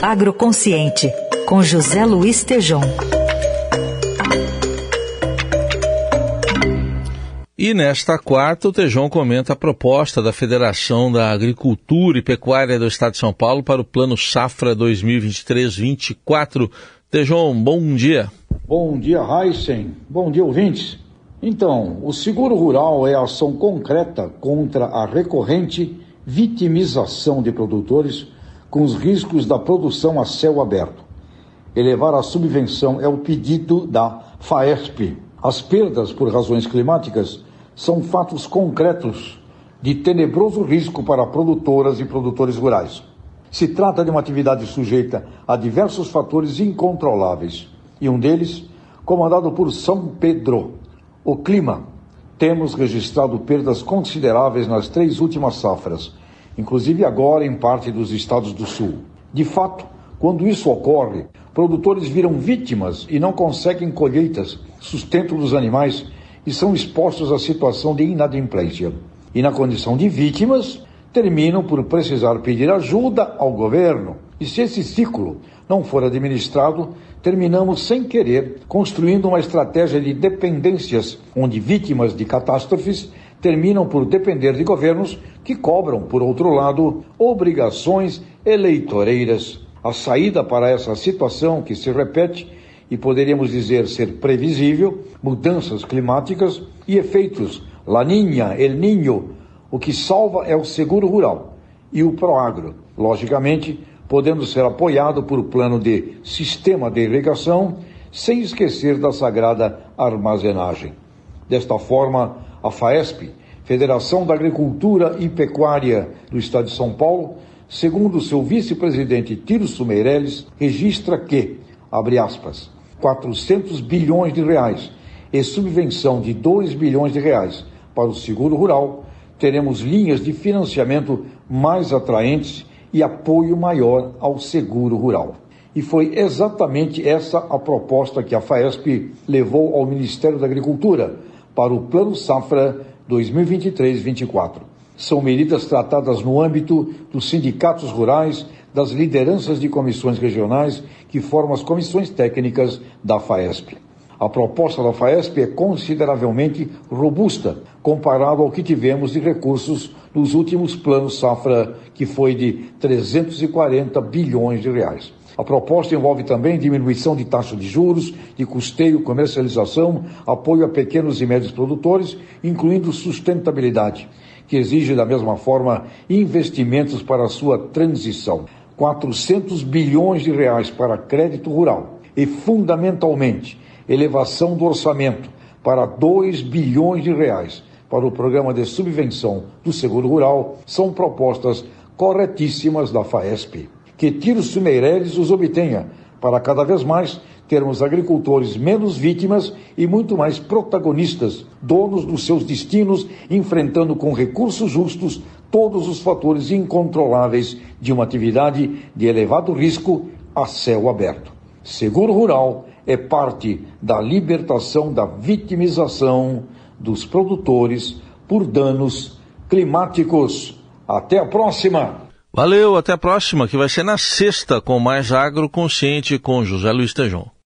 Agroconsciente, com José Luiz Tejom. E nesta quarta, o Tejão comenta a proposta da Federação da Agricultura e Pecuária do Estado de São Paulo para o Plano Safra 2023-24. Tejão, bom dia. Bom dia, Heisen. Bom dia, ouvintes. Então, o seguro rural é a ação concreta contra a recorrente vitimização de produtores com os riscos da produção a céu aberto. Elevar a subvenção é o pedido da FAESP. As perdas por razões climáticas são fatos concretos de tenebroso risco para produtoras e produtores rurais. Se trata de uma atividade sujeita a diversos fatores incontroláveis, e um deles, comandado por São Pedro, o clima. Temos registrado perdas consideráveis nas três últimas safras, inclusive agora em parte dos estados do sul. De fato, quando isso ocorre, produtores viram vítimas e não conseguem colheitas, sustento dos animais e são expostos à situação de inadimplência. E na condição de vítimas, terminam por precisar pedir ajuda ao governo. E se esse ciclo não for administrado, terminamos sem querer construindo uma estratégia de dependências, onde vítimas de catástrofes terminam por depender de governos que cobram, por outro lado, obrigações eleitoreiras. A saída para essa situação que se repete e poderíamos dizer ser previsível, mudanças climáticas e efeitos Laninha, El Ninho, o que salva é o seguro rural e o Proagro, logicamente, podendo ser apoiado por plano de sistema de irrigação, sem esquecer da sagrada armazenagem. Desta forma, a FAESP, Federação da Agricultura e Pecuária do Estado de São Paulo, segundo seu vice-presidente Tirso Meirelles, registra que, abre aspas, 400 bilhões de reais e subvenção de 2 bilhões de reais para o seguro rural, teremos linhas de financiamento mais atraentes e apoio maior ao seguro rural. E foi exatamente essa a proposta que a FAESP levou ao Ministério da Agricultura para o Plano Safra 2023-24. São medidas tratadas no âmbito dos sindicatos rurais das lideranças de comissões regionais que formam as comissões técnicas da FAESP. A proposta da FAESP é consideravelmente robusta comparado ao que tivemos de recursos nos últimos planos safra, que foi de 340 bilhões de reais. A proposta envolve também diminuição de taxa de juros, de custeio, comercialização, apoio a pequenos e médios produtores, incluindo sustentabilidade, que exige da mesma forma investimentos para a sua transição. 400 bilhões de reais para crédito rural e, fundamentalmente, elevação do orçamento para 2 bilhões de reais para o programa de subvenção do seguro rural são propostas corretíssimas da FAESP. Que Tiros Meireles os obtenha para cada vez mais termos agricultores menos vítimas e muito mais protagonistas, donos dos seus destinos, enfrentando com recursos justos todos os fatores incontroláveis de uma atividade de elevado risco a céu aberto. Seguro rural é parte da libertação da vitimização dos produtores por danos climáticos. Até a próxima! Valeu, até a próxima, que vai ser na sexta com mais Agroconsciente com José Luiz Tejon.